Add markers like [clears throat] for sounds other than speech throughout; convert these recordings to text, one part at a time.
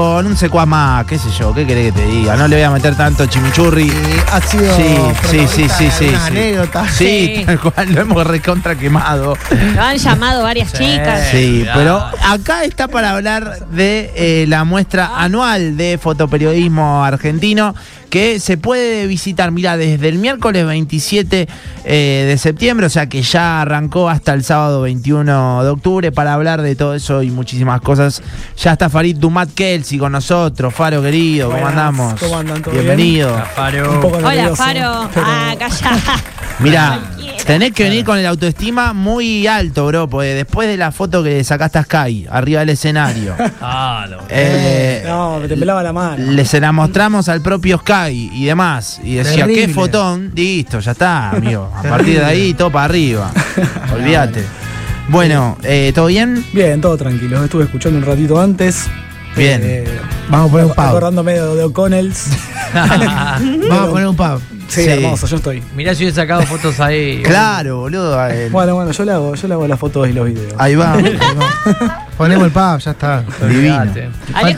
con un secuaz más, qué sé yo, qué querés que te diga. No le voy a meter tanto chimichurri. Y ha sido Sí, sí, sí, sí, sí, algunas sí. anécdotas. Sí, Sí. tal cual, lo hemos recontra quemado. Lo han llamado varias chicas. Sí, pero acá está para hablar de eh, la muestra anual de fotoperiodismo argentino que se puede visitar, mira, desde el miércoles 27 eh, de septiembre, o sea que ya arrancó hasta el sábado 21 de octubre para hablar de todo eso y muchísimas cosas. Ya está Farid Dumat Kelsey con nosotros, Faro querido, ¿cómo Buenas, andamos? ¿cómo andan? ¿Todo bien? Bienvenido. Un poco Hola, Faro. pero- Ah, calla. [laughs] Mira, Cualquiera. tenés que venir con el autoestima muy alto, bro, porque después de la foto que sacaste a Sky, arriba del escenario, [laughs] Ah, lo- eh, No, me temblaba la mano. le se la mostramos al propio Sky y demás. Y decía, Terrible. qué fotón, listo, ya está, amigo. A partir de ahí, todo para arriba. [laughs] Olvídate. Bueno, eh, ¿todo bien? Bien, todo tranquilo. Estuve escuchando un ratito antes. Bien. Eh, Vamos a poner un pavo. Acordándome de, de O'Connell's. [laughs] Vamos a poner un pavo. Sí, Sí. hermoso, yo estoy. Mirá si hubiese sacado fotos ahí. [laughs] Claro, boludo. Bueno, bueno, yo le hago, yo le hago las fotos y los videos. Ahí va. ahí va. [laughs] Ponemos el pavo, ya está. Divino. Alejo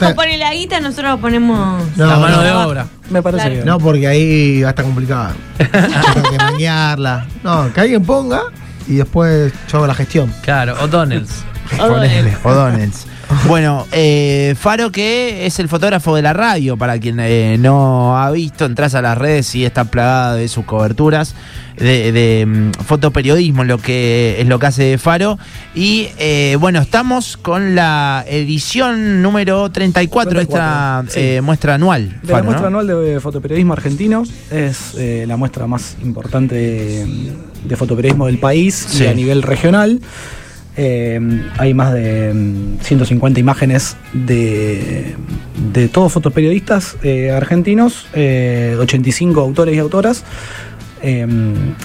Falta- pone la guita, nosotros ponemos. No, la mano no, de obra. Me parece Claro. bien. No, porque ahí va a estar complicado. Tengo que manguearla. No, que alguien ponga y después yo hago la gestión. Claro, O'Donnell's. O'Donnell's. [laughs] Bueno, eh, Faro que es el fotógrafo de la radio, para quien eh, no ha visto, entras a las redes y está plagada de sus coberturas de, de, mm, fotoperiodismo, lo que es lo que hace Faro. Y eh, bueno, estamos con la edición número 34, de esta 34, sí. eh, muestra anual. De la muestra ¿no? anual de fotoperiodismo argentino es eh, la muestra más importante de, de fotoperiodismo del país Sí. y a nivel regional. Eh, hay más de mm, 150 imágenes de, de todos fotoperiodistas eh, argentinos, eh, de 85 autores y autoras. eh,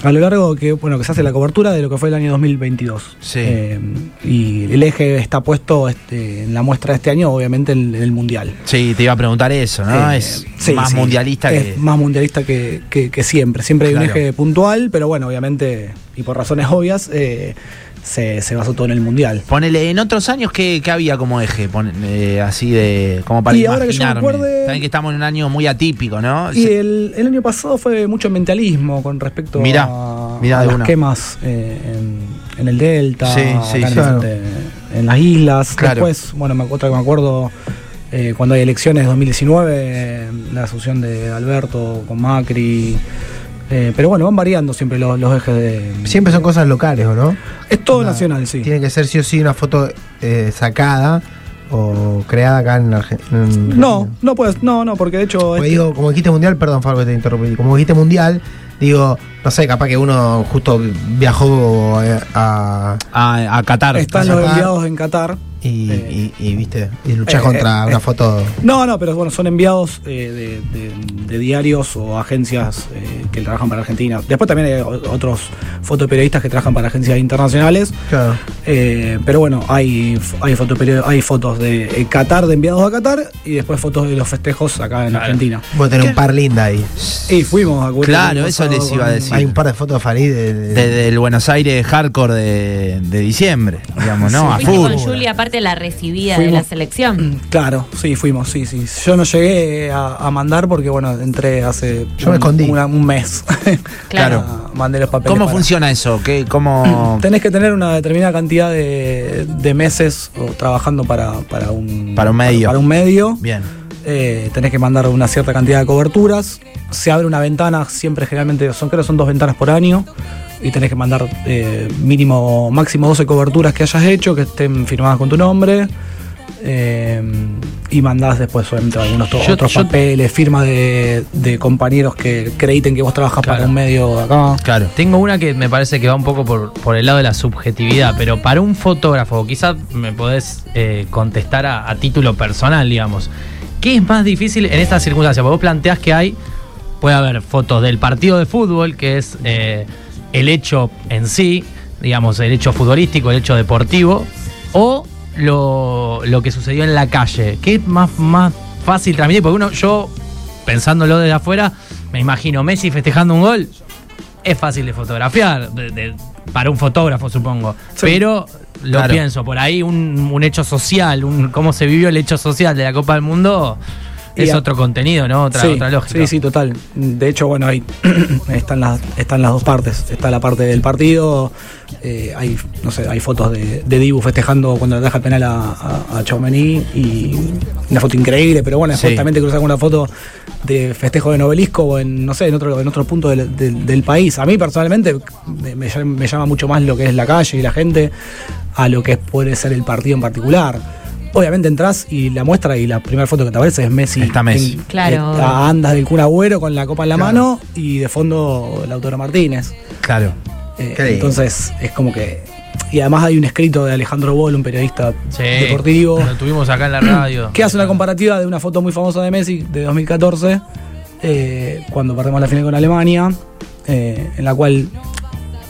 a lo largo que bueno que se hace la cobertura de lo que fue el año 2022 Sí. Eh, y el eje está puesto este, en la muestra de este año obviamente en, en el mundial Sí, te iba a preguntar eso, ¿no? es sí, más sí. mundialista es que. más mundialista que, que- que siempre. Siempre hay un eje puntual, pero bueno, obviamente, y por razones obvias, se, se basó todo en el mundial. Ponele, en otros años, ¿qué, qué había como eje? Pon- eh, así de. como para Y ahora que yo me imaginarme. acuerde- Saben que estamos en un año muy atípico, ¿no? Y Se- el, el año pasado fue mucho mentalismo con respecto Mirá, a, mirá a las quemas eh, en, en el Delta, Sí, sí, acá en, claro. el- en las islas. Claro. Después, bueno, me, otra que me acuerdo, eh, cuando hay elecciones 2019, eh, la asunción de Alberto con Macri. Eh, pero bueno, van variando siempre los, los ejes de... Siempre son cosas locales, ¿o no? Es todo Una- nacional, sí. Tiene que ser sí o sí una foto eh, sacada o creada acá en Argentina. No, no puedes, no, no, porque de hecho... Porque este- digo, como dijiste mundial, perdón, Fabio, que te interrumpí. Como dijiste mundial, digo, no sé, capaz que uno justo viajó eh, a. a, a Qatar. están los enviados en Qatar. Y, Eh, y- y, viste, y luchás eh, contra eh, una eh. foto. No, no, pero bueno, son enviados eh, de, de- de diarios o agencias eh, que trabajan para Argentina. Después también hay otros fotoperiodistas que trabajan para agencias internacionales. Claro. Eh, pero bueno, hay, hay, hay fotos de eh, Qatar, de enviados a Qatar, y después fotos de los festejos acá en Claro. Argentina. Voy a tener un par linda ahí. Y fuimos a Claro, eso les iba a decir. Hay un par de fotos de Farid de, de- Desde el Buenos Aires hardcore de, de diciembre, digamos, ¿no? A Fuiste full. con Julia, aparte la recibida de Fuimos. la selección. [clears throat] Claro, sí, fuimos, sí, sí. Yo no llegué a, a mandar porque, bueno, entré hace Yo me un, escondí. una- un mes. [laughs] Claro. [laughs] Mandé los papeles. ¿Cómo para- funciona eso? ¿Qué, cómo... [clears throat] Tenés que tener una determinada cantidad de, de meses o trabajando para, para un Para un medio. Para, un medio. Bien. Eh, tenés que mandar una cierta cantidad de coberturas. Se abre una ventana, siempre generalmente son, creo que son dos ventanas por año. Y tenés que mandar eh, mínimo, máximo 12 coberturas que hayas hecho, que estén firmadas con tu nombre. Eh, y mandás después, obviamente, algunos Yo- otros yo- papeles, firma de, de compañeros que acrediten que vos trabajas Claro. para un medio de acá. Claro. Tengo una que me parece que va un poco por, por el lado de la subjetividad, pero para un fotógrafo, quizás me podés eh, contestar a, a título personal, digamos. ¿Qué es más difícil en estas circunstancias? Porque vos planteás que hay, puede haber fotos del partido de fútbol, que es eh, el hecho en sí, digamos, el hecho futbolístico, el hecho deportivo, o lo, lo que sucedió en la calle. ¿Qué es más, más fácil transmitir? Porque uno, yo, pensándolo desde afuera, me imagino Messi festejando un gol es fácil de fotografiar. de- de- para un fotógrafo, supongo. Sí. Pero lo Claro. pienso, por ahí un, un hecho social, un cómo se vivió el hecho social de la Copa del Mundo, es otro contenido, ¿no? Otra, sí, otra lógica. Sí, sí, total. De hecho, bueno, ahí [clears throat] están las, están las dos partes. Está la parte del partido, eh, hay, no sé, hay fotos de, de Dibu festejando cuando le deja el penal a, a, a Tchouaméni y una foto increíble, pero bueno, Sí. también te cruzas con una foto de festejo de novelisco o en, no sé, en otro, en otro punto del, del- del país. A mí personalmente me llama mucho más lo que es la calle y la gente a lo que puede ser el partido en particular. Obviamente entras y la muestra y la primera foto que te aparece es Messi. Está Messi. en- Claro. está andas del Kun Agüero con la copa en la Claro. mano y de fondo Lautaro Martínez. Claro. Eh, entonces es como que. Y además hay un escrito de Alejandro Boll, un periodista Sí, deportivo, Lo tuvimos acá en la radio. que hace una comparativa de una foto muy famosa de Messi de 2014, eh, cuando perdemos la final con Alemania, eh, en la cual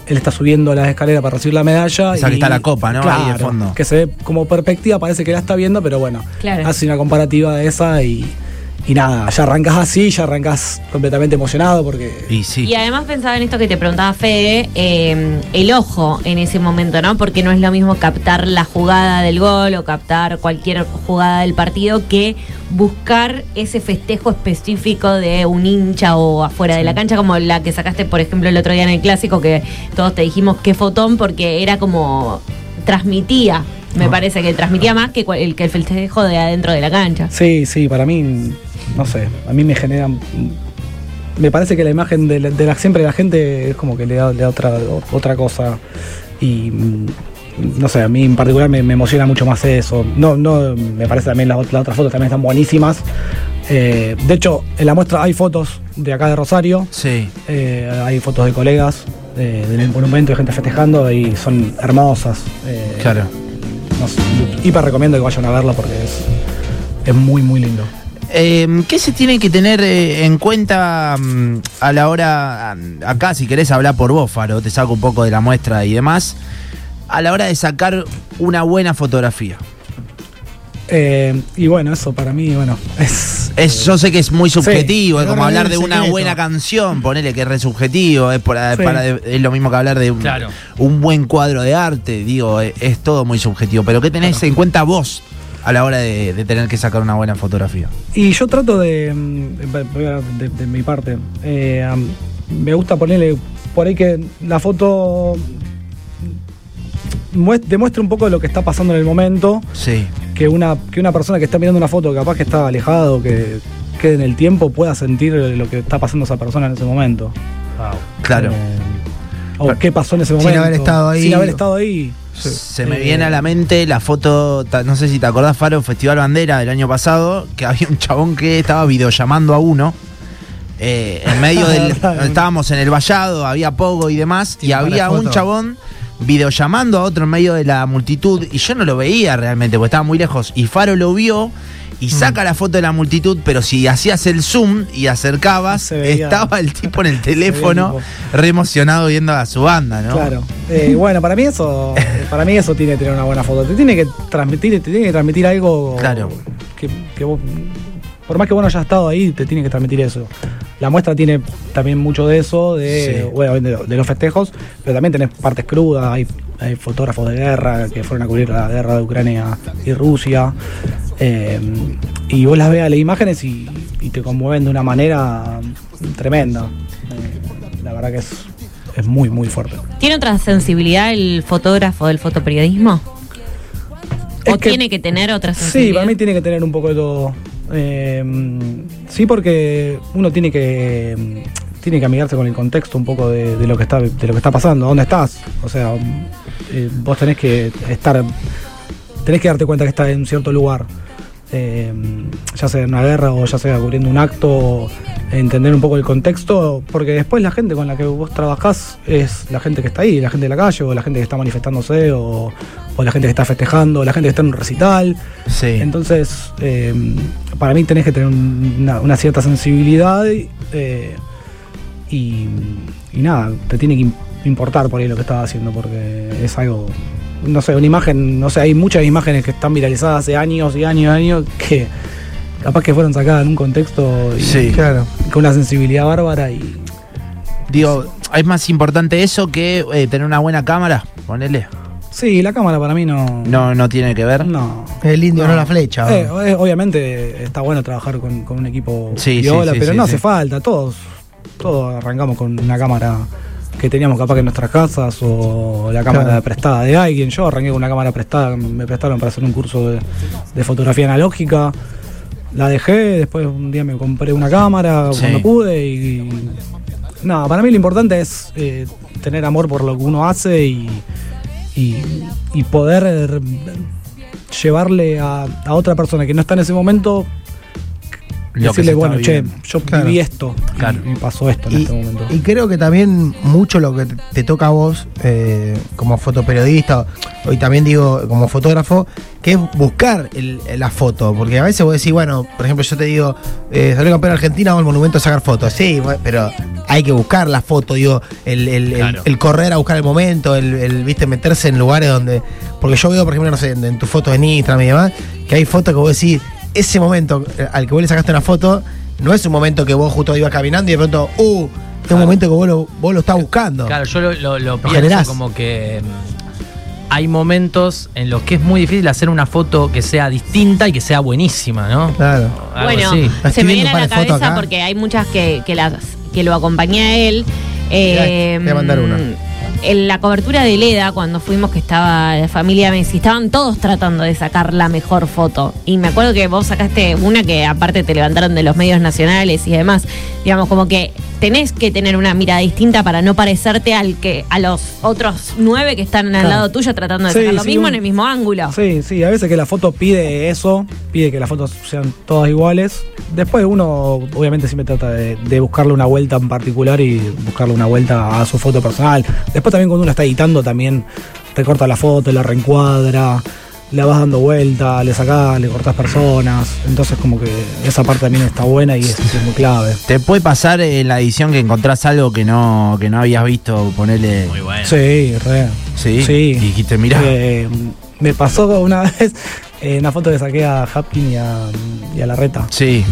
él está subiendo las escaleras para recibir la medalla. Esa que está la copa, ¿no? Ahí de fondo. Que se ve como perspectiva, parece que la está viendo, pero bueno, Claro. hace una comparativa de esa y, y nada, ya arrancas así, ya arrancas completamente emocionado porque... Y sí. Y además pensaba en esto que te preguntaba Fede, eh, el ojo en ese momento, ¿no? Porque no es lo mismo captar la jugada del gol o captar cualquier jugada del partido que buscar ese festejo específico de un hincha o afuera de la cancha, como la que sacaste, por ejemplo, el otro día en el clásico, que todos te dijimos qué fotón, porque era como transmitía, me parece que transmitía más que el que el festejo de adentro de la cancha. Sí, sí, para mí, no sé, a mí me genera... Me parece que la imagen de la, de la- siempre la gente es como que le da, le da otra, otra cosa y no sé, a mí en particular me, me emociona mucho más eso. No, no, me parece también las otras fotos también están buenísimas. Eh, de hecho, en la muestra hay fotos de acá de Rosario, Sí. eh, hay fotos de colegas eh, del monumento, de gente festejando y son hermosas. Eh, Claro. no sé, hiper recomiendo que vayan a verla porque es, es muy, muy lindo. Eh, ¿Qué se tiene que tener eh, en cuenta mm, a la hora, mm, acá si querés hablar por vos, Faro, te saco un poco de la muestra y demás, a la hora de sacar una buena fotografía? Eh, y bueno, eso para mí, bueno, [laughs] es. Es, yo sé que es muy subjetivo, Sí, es como hablar de una secreto. buena canción, ponele que es re subjetivo, es, Sí. para- es lo mismo que hablar de un, Claro. un buen cuadro de arte, digo, es, es todo muy subjetivo, pero ¿qué tenés en cuenta vos a la hora de, de tener que sacar una buena fotografía? Y yo trato de. de, de mi parte. eh, me gusta ponerle por ahí que la foto muest- demuestre un poco de lo que está pasando en el momento. Sí, Que una, que una persona que está mirando una foto, capaz que está alejado, que quede en el tiempo, pueda sentir lo que está pasando esa persona en ese momento. claro. Eh, o qué pasó en ese Sin momento. haber estado ahí. Sin haber estado ahí. Se me Eh, viene a la mente la foto, no sé si te acordás, Faro, Festival Bandera del año pasado, que [laughs] había un chabón que estaba videollamando a uno. eh, en medio [laughs] del. estábamos en el vallado, había pogo y demás, y había un foto. chabón videollamando a otro en medio de la multitud, y yo no lo veía realmente, porque estaba muy lejos. Y Faro lo vio y Mm. saca la foto de la multitud, pero si hacías el zoom y acercabas, veía- estaba el tipo en el [laughs] teléfono, re emocionado viendo a su banda, ¿no? Claro. Eh, [laughs] bueno, para mí eso, para mí eso tiene que tener una buena foto. Te tiene que transmitir, te tiene que transmitir algo Claro. que, que vos, por más que vos no hayas estado ahí, te tiene que transmitir eso. La muestra tiene también mucho de eso, de, Sí. bueno, de, de los festejos, pero también tenés partes crudas, hay, hay fotógrafos de guerra que fueron a cubrir la guerra de Ucrania y Rusia. eh, y vos las veas las imágenes y, y te conmueven de una manera tremenda. Eh, la verdad que es, es muy, muy fuerte. ¿Tiene otra sensibilidad el fotógrafo del fotoperiodismo? Es ¿O que- tiene que tener otra Sí, sensibilidad? para mí tiene que tener un poco de todo. Eh, sí, porque uno tiene que tiene que amigarse con el contexto un poco de, de lo que está de lo que está pasando, dónde estás. O sea, eh, vos tenés que estar tenés que darte cuenta que estás en un cierto lugar. Eh, ya sea en una guerra o ya sea cubriendo un acto, entender un poco el contexto, porque después la gente con la que vos trabajás es la gente que está ahí, la gente de la calle, o la gente que está manifestándose, o, o la gente que está festejando, la gente que está en un recital. Sí. Entonces, eh, para mí tenés que tener un- una, una cierta sensibilidad eh, y, y nada, te tiene que im- importar por ahí lo que estás haciendo porque es algo, no sé, una imagen, no sé, hay muchas imágenes que están viralizadas hace años y años y años que capaz que fueron sacadas en un contexto y- Sí. Claro. con una sensibilidad bárbara y Digo, es más importante eso que eh, tener una buena cámara, ponele. Sí, la cámara para mí no. No, no tiene que ver. No. El indio, no, la flecha. Eh, eh, obviamente está bueno trabajar con, con un equipo Sí, viola, sí, sí, pero sí, no sí. hace falta. Todos, todos arrancamos con una cámara que teníamos capaz que en nuestras casas o la cámara Claro. prestada de alguien. Yo arranqué con una cámara prestada, me prestaron para hacer un curso de, de fotografía analógica. La dejé, después un día me compré una cámara Sí. cuando pude y. No, para mí lo importante es eh, tener amor por lo que uno hace y, y, y poder llevarle a, a otra persona que no está en ese momento, decirle, bueno, che, yo Claro. viví esto y- Claro. y, pasó esto en Y, este momento. y creo que también mucho lo que te, toca a vos eh, como fotoperiodista o- y también digo como fotógrafo, que es buscar el- la foto. Porque a veces vos decís, bueno, por ejemplo, yo te digo, eh, salió campeón Argentina, vamos al monumento a sacar fotos. Sí, pero hay que buscar la foto, digo, el, el- el- Claro. el correr a buscar el momento, el, el, viste, meterse en lugares donde. Porque yo veo, por ejemplo, no sé, en, en tus fotos en Instagram y demás, que hay fotos que vos decís, ese momento eh, al que vos le sacaste una foto, no es un momento que vos justo ibas caminando y de pronto, uh, es un momento que vos lo, vos lo estás buscando. Claro, yo lo, lo, lo pienso generás. como que mm, hay momentos en los que es muy difícil hacer una foto que sea distinta y que sea buenísima, ¿no? Claro. Bueno, se me viene a la cabeza porque hay muchas que, que, las, que lo acompañé a él. Eh, Mirá, te voy a mandar una. En la cobertura de Leda, cuando fuimos que estaba la familia Messi, estaban todos tratando de sacar la mejor foto. Y me acuerdo que vos sacaste una que aparte te levantaron de los medios nacionales y demás. Digamos, como que tenés que tener una mirada distinta para no parecerte al que a los otros nueve que están al Claro. lado tuyo tratando de Sí, sacar lo sí, mismo un- en el mismo ángulo. Sí, sí, a veces que la foto pide eso, pide que las fotos sean todas iguales. Después uno obviamente siempre trata de, de buscarle una vuelta en particular y buscarle una vuelta a su foto personal. Después también cuando uno está editando también recorta la foto, la reencuadra, la vas dando vuelta, le sacás, le cortás personas. Entonces como que esa parte también está buena y es, es muy clave. ¿Te puede pasar en la edición que encontrás algo que no, que no habías visto? Ponerle. Muy bueno. Sí, re. Sí. Sí. Y dijiste, mirá. Eh, me pasó una [laughs] vez eh, una foto que saqué a Hapkin y a, y a la reta. Sí,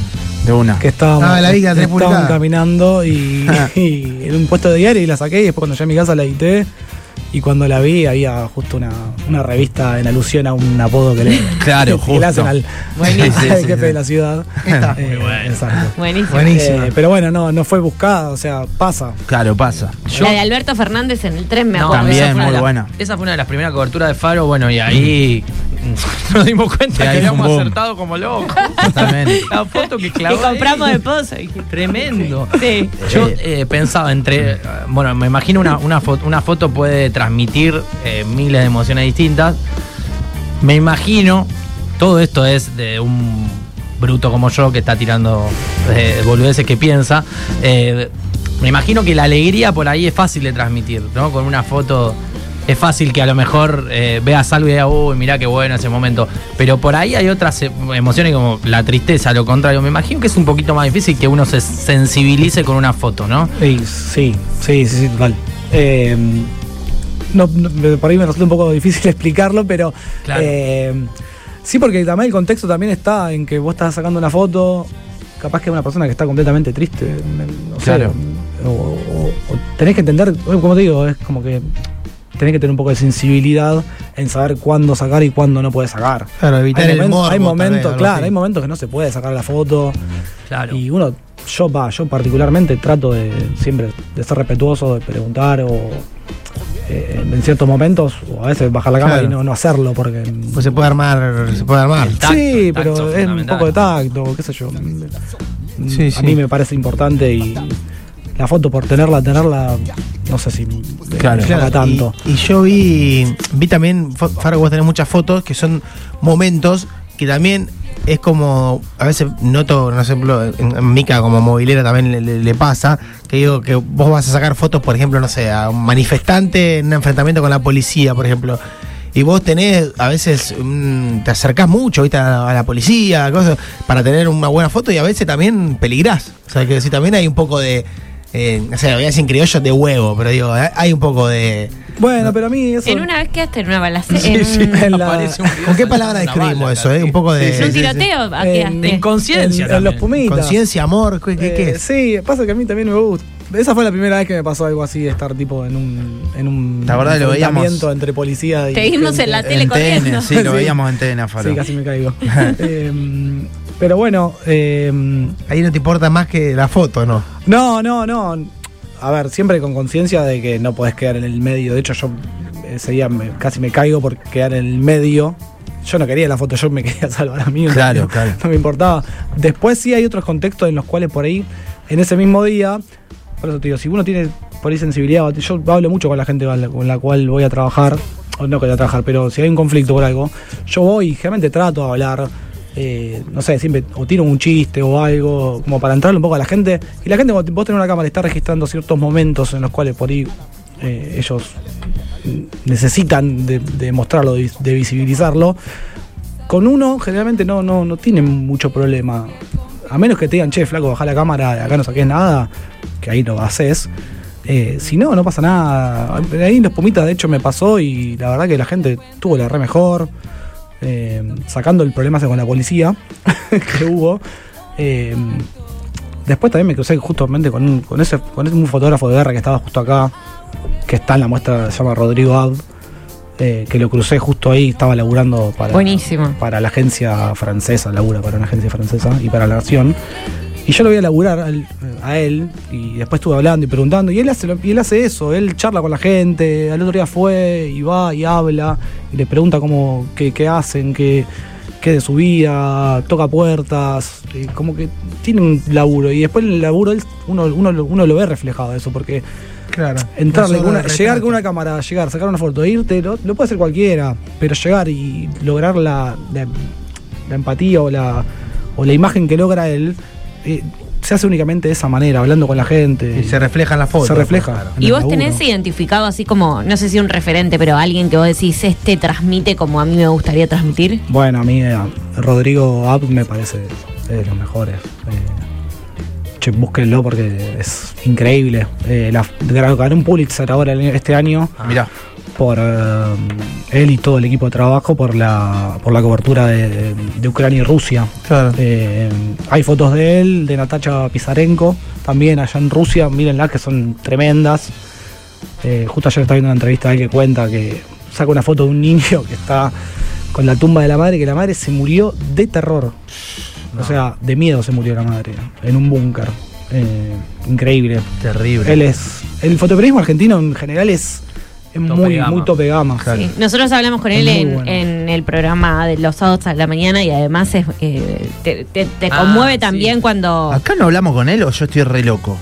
de una. que estábamos, Ah, la estaban caminando y, [laughs] y en un puesto de diario y la saqué y después cuando llegué a mi casa la edité y cuando la vi había justo una, una revista en alusión a un apodo que le, [laughs] Claro, que le hacen al, Buenísimo. [laughs] al jefe sí. de la ciudad. Esta. Eh, Muy bueno. Exacto. Buenísimo. Buenísimo. Eh, pero bueno, no, no fue buscada, o sea, pasa. Claro, pasa. Yo- La de Alberto Fernández en el tren, me No, acuerdo. también, esa fue una muy la- buena. Esa fue una de las primeras coberturas de Faro, bueno, y ahí [laughs] nos dimos cuenta que habíamos boom. acertado como locos. Totalmente. [laughs] La foto que clavó. Que compramos ahí. de pozo. Tremendo. Sí. Yo eh, pensaba entre. Bueno, me imagino una, una, foto, una foto puede transmitir eh, miles de emociones distintas. Me imagino. Todo esto es de un bruto como yo que está tirando eh, boludeces que piensa. Eh, me imagino que la alegría por ahí es fácil de transmitir, ¿no? Con una foto. Es fácil que a lo mejor eh, veas algo y digas, uy, mirá qué bueno ese momento. Pero por ahí hay otras eh, emociones como la tristeza, lo contrario. Me imagino que es un poquito más difícil que uno se sensibilice con una foto, ¿no? Sí, sí, sí, sí, total. Eh, no, no, por ahí me resulta un poco difícil [laughs] explicarlo, pero Claro. eh, sí, porque también el contexto también está en que vos estás sacando una foto, capaz que es una persona que está completamente triste, no sé, Claro. o, o- o tenés que entender, como te digo, es como que tenés que tener un poco de sensibilidad en saber cuándo sacar y cuándo no puedes sacar. Claro, evitar hay el momentos, morbo hay también, momentos, claro, así. hay momentos que no se puede sacar la foto. Claro. Y uno, yo va, yo particularmente trato de siempre de ser respetuoso, de preguntar o eh, en ciertos momentos, o a veces bajar la cámara Claro. y no, no hacerlo porque. Pues se puede armar, se puede armar. Tacto, sí, pero es un poco de tacto, qué sé yo. Sí, a sí. mí me parece importante y la foto por tenerla, tenerla, no sé si Claro. tanto. Y, y yo vi, vi también, Fa- Fargo, vos tenés muchas fotos que son momentos que también es como, a veces noto, por ejemplo, en, Mica como movilera también le, le- le pasa, que digo que vos vas a sacar fotos, por ejemplo, no sé, a un manifestante en un enfrentamiento con la policía, por ejemplo. Y vos tenés, a veces mm, te acercás mucho, ¿viste? A, la- a la policía, cosas, para tener una buena foto y a veces también peligrás. O sea, que decir, también hay un poco de, eh, no sé, voy a decir en criollo de huevo, pero digo, hay- hay un poco de... Bueno, pero a mí eso. En una vez quedaste en una balacera. Sí, sí, en la- un ¿Con qué palabra describimos bala, eso? eh? Un poco de... En un tiroteo. De inconsciencia. en, en los pumitas. Conciencia, amor, ¿qué, qué- qué Eh, es? Sí, pasa que a mí también me gusta. esa fue la primera vez que me pasó algo así, de estar tipo en un, en un La verdad, lo veíamos- entre policía y. Te vimos gente. en la tele En corriendo. TN, sí, lo [laughs] Sí. veíamos en TN, Faro. Sí, casi me caigo. [laughs] Eh, pero bueno, eh, Ahí no te importa más que la foto, ¿no? no, no, no. A ver, siempre con conciencia de que no podés quedar en el medio. De hecho, yo ese día me- casi me caigo por quedar en el medio. Yo no quería la foto, yo me [laughs] quería salvar a mí. Claro, no, claro. No me importaba. Después sí hay otros contextos en los cuales por ahí, en ese mismo día, por eso te digo, si uno tiene por ahí sensibilidad, yo hablo mucho con la gente con la, cual voy a trabajar, o no que voy a trabajar, pero si hay un conflicto por algo, yo voy generalmente trato de hablar, eh, no sé, siempre o tiro un chiste o algo, como para entrarle un poco a la gente. Y la gente, vos tenés una cámara, está registrando ciertos momentos en los cuales por ahí eh, ellos necesitan de, mostrarlo, de, de visibilizarlo. Con uno, generalmente no, no, no tienen mucho problema. A menos que te digan, che, flaco, baja la cámara, acá no saques nada, que ahí lo haces. Eh, si no, no pasa nada. Ahí en los Pumitas, de hecho, me pasó y la verdad que la gente tuvo la re mejor. Eh, sacando el problema con la policía [laughs] que hubo. Eh, después también me crucé justamente con un, con ese, con un fotógrafo de guerra que estaba justo acá, que está en la muestra, se llama Rodrigo Ab, eh, que lo crucé justo ahí, estaba laburando para, Buenísimo. para la agencia francesa, labura para una agencia francesa y para la Nación. Y yo lo voy a laburar al- a él, y después estuve hablando y preguntando, y él hace, y él hace eso, él charla con la gente, al otro día fue y va y habla, y le pregunta cómo, qué, qué hacen, qué, qué de su vida, toca puertas, como que tiene un laburo, y después el laburo él- uno, uno, lo- uno lo ve reflejado eso, porque Claro. entrarle una- llegar con una cámara, llegar, sacar una foto, irte, lo, lo puede hacer cualquiera, pero llegar y lograr la, la, la empatía o la, o la imagen que logra él, eh, se hace únicamente de esa manera, hablando con la gente. Y se refleja en la foto. Se refleja. Claro. en ¿Y vos laburo. tenés identificado así como, no sé si un referente, pero alguien que vos decís, este transmite como a mí me gustaría transmitir? Bueno, a mí eh, Rodrigo App me parece de los mejores. Eh, che, búsquenlo porque es increíble. Eh, la, ganó un Pulitzer ahora este año. Mirá. Por eh, él y todo el equipo de trabajo por la, por la cobertura de, de Ucrania y Rusia. Claro. Eh, hay fotos de él, de Natacha Pizarenko, también allá en Rusia, mírenlas que son tremendas. Eh, justo ayer estaba viendo una entrevista de él que cuenta que saca una foto de un niño que está con la tumba de la madre, que la madre se murió de terror. O sea, de miedo se murió la madre, en un búnker. Eh, increíble. Terrible. Él es. El fotoperiodismo argentino en general es, muy, gama. muy tope gama. Sí. Nosotros hablamos con Es él en, bueno. en el programa de los sábados a la mañana y además es, eh, te, te- te Ah, conmueve sí. también cuando... Acá no hablamos con él o yo estoy re loco.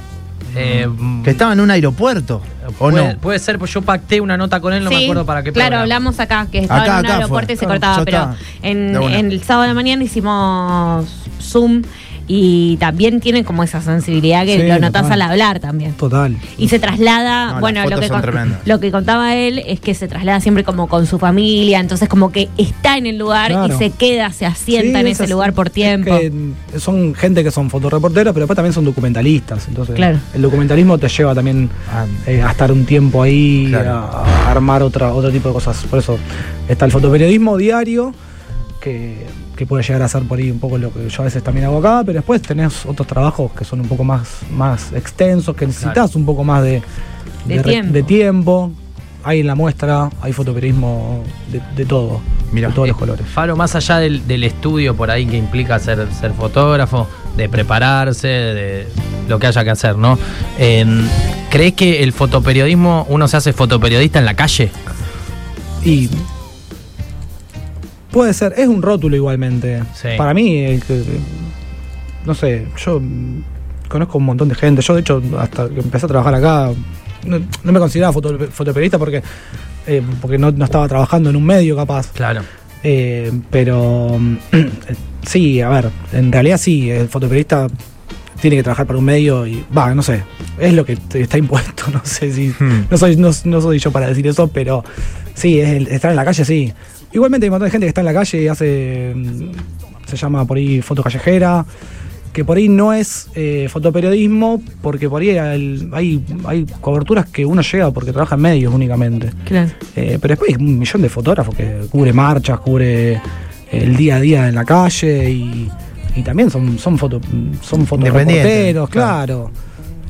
Eh, Que estaba en un aeropuerto. ¿O puede, no? puede ser, pues yo pacté una nota con él, no me acuerdo para qué Claro, programa. hablamos acá, que estaba Acá, en un aeropuerto fue. y se Ah, cortaba, pero en el sábado de la mañana hicimos Zoom y también tienen como esa sensibilidad que Sí, lo notas al hablar también. Total. Y se traslada, No, bueno, lo que, con- lo que contaba él es que se traslada siempre como con su familia, entonces como que está en el lugar Claro. y se queda, se asienta Sí, en es ese así. lugar por Es tiempo. que son gente que son fotoreporteros, pero después también son documentalistas. Entonces, Claro. el documentalismo te lleva también Ah, eh, a estar un tiempo ahí, Claro. a, a armar otra, otro tipo de cosas. Por eso está el fotoperiodismo diario, que, que puede llegar a ser por ahí un poco lo que yo a veces también hago acá, pero después tenés otros trabajos que son un poco más, más extensos, que necesitas Claro. un poco más de, De tiempo. de tiempo. Hay en la muestra, hay fotoperiodismo de, de todo, Mirá. de todos los Eh, colores. Faro, más allá del, del estudio por ahí que implica ser, ser fotógrafo, de prepararse, de lo que haya que hacer, ¿no? Eh, ¿Crees que el fotoperiodismo, uno se hace fotoperiodista en la calle? Y puede ser, es un rótulo igualmente. Sí. Para mí, el que- no sé, yo conozco un montón de gente. Yo, de hecho, hasta que empecé a trabajar acá, no, no me consideraba foto- fotoperiodista porque, eh, porque no, no estaba trabajando en un medio capaz. Claro. Eh, pero mm, [clears throat] sí, a ver, en realidad sí, el fotoperiodista tiene que trabajar para un medio y va, no sé, es lo que está impuesto, [laughs] no sé si Hmm. no soy no, no soy yo para decir eso, pero sí, es el- estar en la calle sí. Igualmente hay un montón de gente que está en la calle y hace mm, se llama por ahí foto callejera, que por ahí no es eh, fotoperiodismo porque por ahí el- hay hay coberturas que uno llega porque trabaja en medios únicamente. Claro. Eh, pero después hay un millón de fotógrafos que cubre marchas, cubre el día a día en la calle y, y también son, son, foto, son fotoreporteros, claro.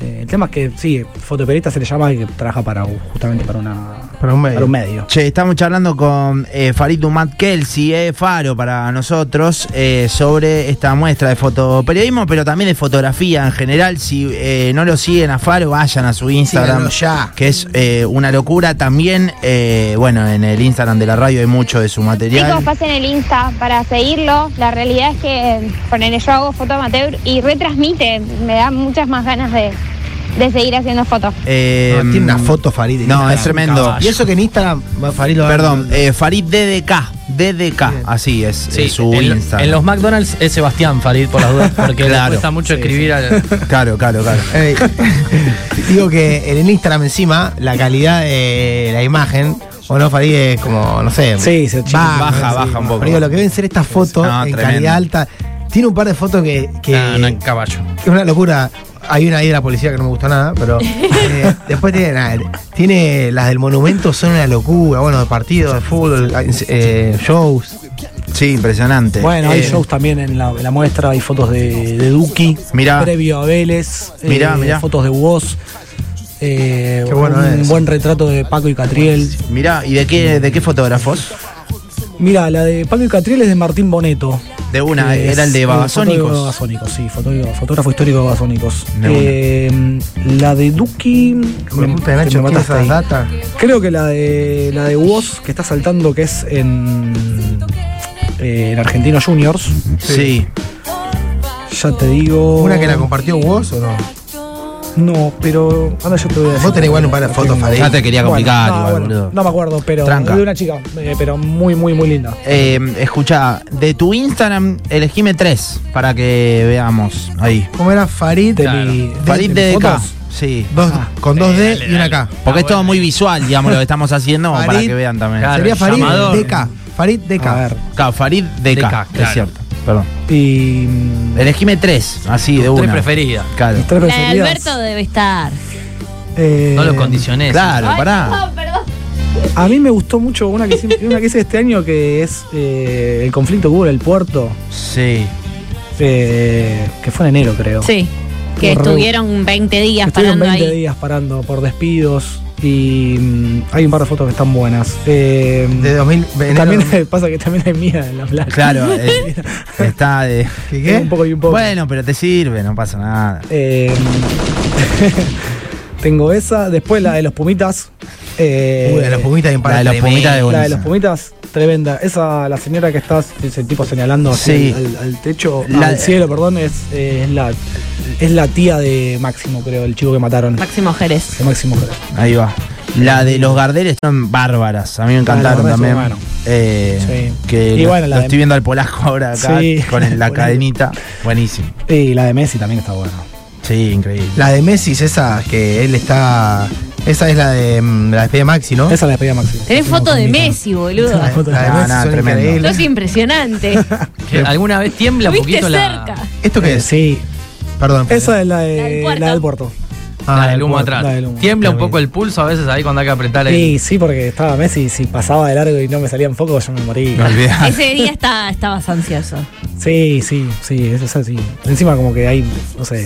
Eh, el tema es que sí, fotoperiodista se le llama y que trabaja para justamente para una Para un medio. para un medio. Che, estamos charlando con eh, Farid Dumat Kelsey, eh, Faro para nosotros, eh, sobre esta muestra de fotoperiodismo, pero también de fotografía en general. Si eh, no lo siguen a Faro, vayan a su Instagram, ya. que es eh, una locura. También, eh, bueno, en el Instagram de la radio hay mucho de su material. Chicos, pasen el Insta para seguirlo. La realidad es que ponele, yo hago foto amateur y retransmite. Me da muchas más ganas de, de seguir haciendo fotos. Eh, No, tiene una foto Farid. en No, Instagram. es tremendo. Y eso que en Instagram, Farid lo Perdón, eh, Farid DDK, DDK, Bien. así es, Sí, es su en, Instagram. en los McDonald's es Sebastián Farid, por las dudas, porque le [laughs] Claro. cuesta mucho Sí, escribir al. [laughs] Claro, claro, claro. [laughs] Digo que en el Instagram encima, la calidad de la imagen, o no, Farid es como, no sé. Sí, se baja, baja, sí. baja un poco. Pero digo, lo que deben ser estas fotos No, en tremendo. calidad alta. Tiene un par de fotos que, que, No, no, en caballo. que es una locura. Hay una ahí de la policía que no me gustó nada, pero [laughs] eh, después tiene, nada, tiene las del monumento, son una locura. Bueno, de partidos, de fútbol, eh, shows. Sí, impresionante. Bueno, hay Eh, shows también en la, en la muestra, hay fotos de, de Duki, Mirá. previo a Vélez, eh, Mirá, mirá. fotos de Woz, eh, Qué bueno un es. buen retrato de Paco y Catriel. Mirá, ¿y de qué, de qué fotógrafos? Mira, la de Paco y Catriel es de Martín Boneto. De una, era el de Babasónicos. Sí, fotógrafo, fotógrafo histórico de Babasónicos. De. Eh, la de Duki. Me gusta de Nacho, me mataste ahí. datas. Creo que la de la de Woz que está saltando, que es en, eh, en Argentinos Juniors. Sí. Ya te digo. ¿Una que la compartió vos o no? No, pero ahora yo te voy a decir. Vos tenés igual un par de fotos, Farid. Ya te quería complicar Bueno, no, igual, bueno, boludo. no me acuerdo, pero Tranca. de una chica, eh, pero muy, muy, muy linda. Eh, escucha, de tu Instagram, elegime tres para que veamos ahí. ¿Cómo era Farid? De Claro. mi, de- Farid de fotos. Sí. Dos, Ah. con dos D Dale, y una. K. Porque es todo bueno. muy visual, digamos, lo que estamos haciendo para que vean también. Claro. Sería Farid llamador. DK. Farid DK. A ver. Claro, Farid DK, DK, es cierto. Perdón. Y. mm, Elegime tres, así de Tres una. preferidas. Claro. mis tres La de preferidas, Alberto debe estar. eh, No lo condiciones. Claro, Ay, pará. no, perdón. A mí me gustó mucho una que, hice- una que hice este año que es eh, el conflicto que hubo en el puerto, Sí. eh, que fue en enero, creo. Sí, que estuvieron 20 días Estuvieron parando 20 ahí. días parando por despidos y mm, hay un par de fotos que están buenas. Eh, De 2000. también enero- [laughs] pasa que también hay mía en la playa. Claro, [laughs] eh, está de. ¿Qué, Eh, Un qué? poco y un poco. Bueno, pero te sirve, no pasa nada. Eh, [laughs] tengo esa, después la de los pumitas. Eh, Uy, de los pumitas hay un par la de los pumitas de La de los pumitas, tremenda. Esa, la señora que está, ese tipo señalando así Sí. al, al techo, La- al cielo, perdón, es, eh, es la es la tía de Máximo, creo, el chico que mataron. Máximo Jerez. De Máximo Jerez. Ahí va. La de los Gardeles son bárbaras. A mí me encantaron también. Eh, Sí. Que Y lo, bueno, la lo de- estoy viendo al polaco ahora acá Sí. con el- la [laughs] cadenita. Buenísimo. Y la de Messi también está buena. Sí, increíble. La de Messi es esa que él está. Esa es la de mm, la despedida de Maxi, ¿no? Esa es la despedida de Máximo. Tenés Hacemos foto de Nico. Messi, boludo. La, foto la de Messi no, son tremendo. increíbles. Sos impresionante. [laughs] Que ¿Alguna vez tiembla un poquito cerca. la, ¿Esto qué Eh, es? Sí, Perdón. esa es la, de, La del puerto. la del puerto. Ah, la del humo atrás? la del humo. Tiembla un poco el pulso a veces ahí cuando hay que apretar el. Sí, sí, porque estaba Messi, si pasaba de largo y no me salía en foco, yo me morí. No. Ese día está, estabas ansioso. Sí, sí, sí, eso es así. Encima como que hay, no sé,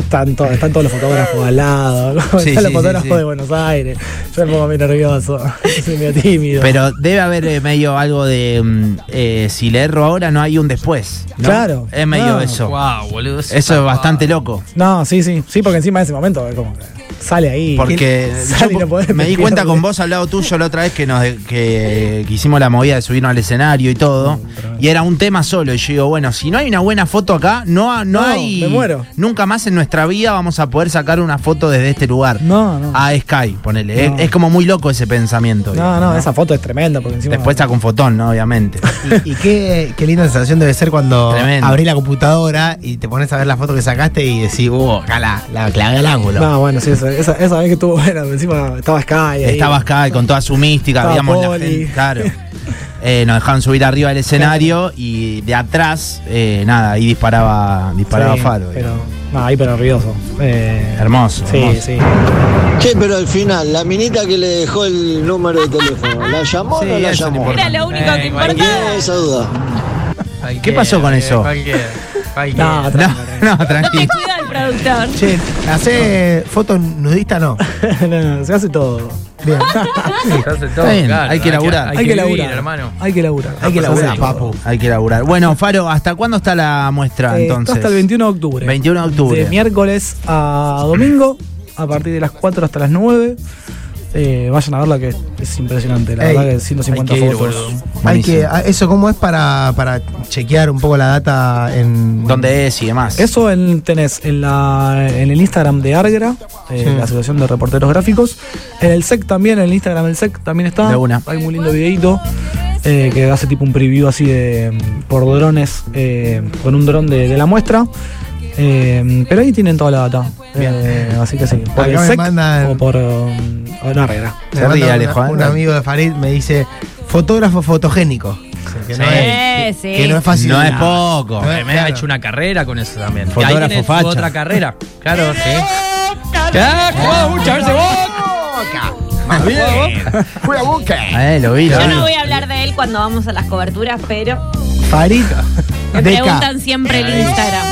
están, to- están todos los fotógrafos al lado, ¿no? Sí, están los fotógrafos sí, sí. de Buenos Aires. Yo me pongo muy nervioso, [laughs] soy medio tímido. Pero debe haber eh, medio algo de. mm, eh, si le erro ahora, no hay un después. ¿no? Claro. Es medio No. eso. Wow, boludo. Eso es bastante loco. No, sí, sí, sí, porque encima de ese momento es como que sale ahí. Porque Sale y yo no podés, me di cuenta con vos al lado tuyo la otra vez que nos de- que, que hicimos la movida de subirnos al escenario y todo. Y era un tema solo. Y yo digo, bueno, si no hay una buena foto acá, no, no, No, hay. me muero. Nunca más en nuestra vida vamos a poder sacar una foto desde este lugar. No, no. A Sky, ponele. Es- No. Es, como muy loco ese pensamiento. No, digamos, no, esa foto es tremenda porque encima. Después está con fotón, ¿no? Obviamente. [laughs] Y, y qué, qué linda sensación debe ser cuando Tremendo. abrís la computadora y te pones a ver la foto que sacaste y decís, uh, acá la, la clavé al ángulo. No, bueno, sí, esa, esa, esa vez que estuvo buena, encima estaba Sky. ahí. Estaba Sky con toda su mística, Estaba veíamos la gente. Claro. [laughs] Eh, nos dejaron subir arriba del escenario y de atrás, eh, nada, ahí disparaba, disparaba Sí, Faro. Pero, no, ahí pero nervioso. Eh, Hermoso, Sí, hermoso. sí. Che, pero al final, la minita que le dejó el número de teléfono, ¿la llamó Sí, o no la llamó? Era lo único Eh, que importaba. Esa duda. ¿Qué pasó con eso? [laughs] No, No, tranquilo, no, No tranquilo. Productor. Che, ¿hace fotos nudistas no? [laughs] No, no, se hace todo. Bien. [laughs] Se hace todo, Está bien, claro, hay que laburar. Hay, que vivir, laburar, hermano. Hay que laburar. Hay que laburar, papu. Hay que laburar. Bueno, Faro, ¿hasta cuándo está la muestra Eh, entonces? hasta el 21 de octubre. 21 de octubre. De miércoles a domingo, a partir de las 4 hasta las 9. Eh, vayan a verla que es impresionante. La Ey, verdad que 150 hay que ir, fotos. Hay que, ah, ¿Eso cómo es para, para chequear un poco la data en. ¿Dónde es y demás? Eso en- tenés en, la, en el Instagram de Argra, eh, Sí. la Asociación de Reporteros Gráficos. En el SEC también, en el Instagram del SEC también está. De una. Hay muy lindo videito eh, que hace tipo un preview así de mm, por drones, eh, con un dron de, de la muestra. Eh, pero ahí tienen toda la data. Eh, así que sí, por Acá el me SEC mandan- o por um, Argra. Me Se ríe, Alejo, una- ¿eh? Un amigo de Farid me dice: fotógrafo fotogénico. Que no Sí, es, sí. que no es fácil. No es poco. No es- Me ha hecho una carrera con eso también. Fotógrafo y ahí tenés tu facha. otra carrera. Claro, sí. Ya, ¿cómo muchas veces Más bien. Boca. Eh, lo vi, lo Yo vi. no voy a hablar de él cuando vamos a las coberturas, pero Farid. Me Deca. preguntan siempre el Instagram.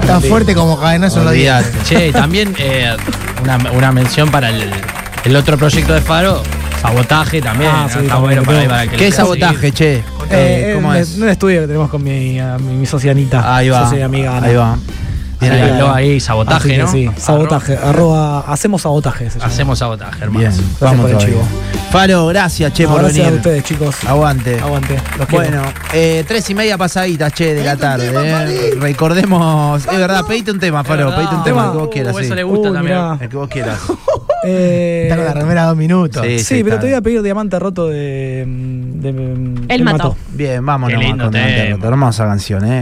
Está fuerte como cadenazo en los días. Olvídate. Che, también eh, una, una mención para el, el otro proyecto de Faro, sabotaje también. Ah, ¿no? sí, Está también, bueno para, tengo- para que ¿Qué es sabotaje, seguir. che? Eh, ¿Cómo en, es? un estudio que tenemos con mi, a mi, mi socia Anita. Ahí va. Socia y amiga Ana. Ahí va. Bien ahí. Ahí, sabotaje, ¿no? Sí, sabotaje. Arroba, hacemos sabotaje. se llama. Hacemos sabotaje, hermano. Bien, vamos por el chivo. Faro, gracias, che, No, por gracias venir. a ustedes, chicos. Aguante. Aguante. Los. Bueno, eh, tres y media pasaditas, che, de la tarde. eh. Recordemos, es verdad, pedite un tema, Faro, verdad. pedite un tema Tema. que vos quieras, Uh, sí. eso le gusta Uy, también. mirá. El que vos quieras. Está con la remera dos minutos. Sí. Sí, pero te voy a pedir diamante roto de. de, Él mató. Bien, vámonos Qué lindo con tema. Roto. Hermosa canción, eh.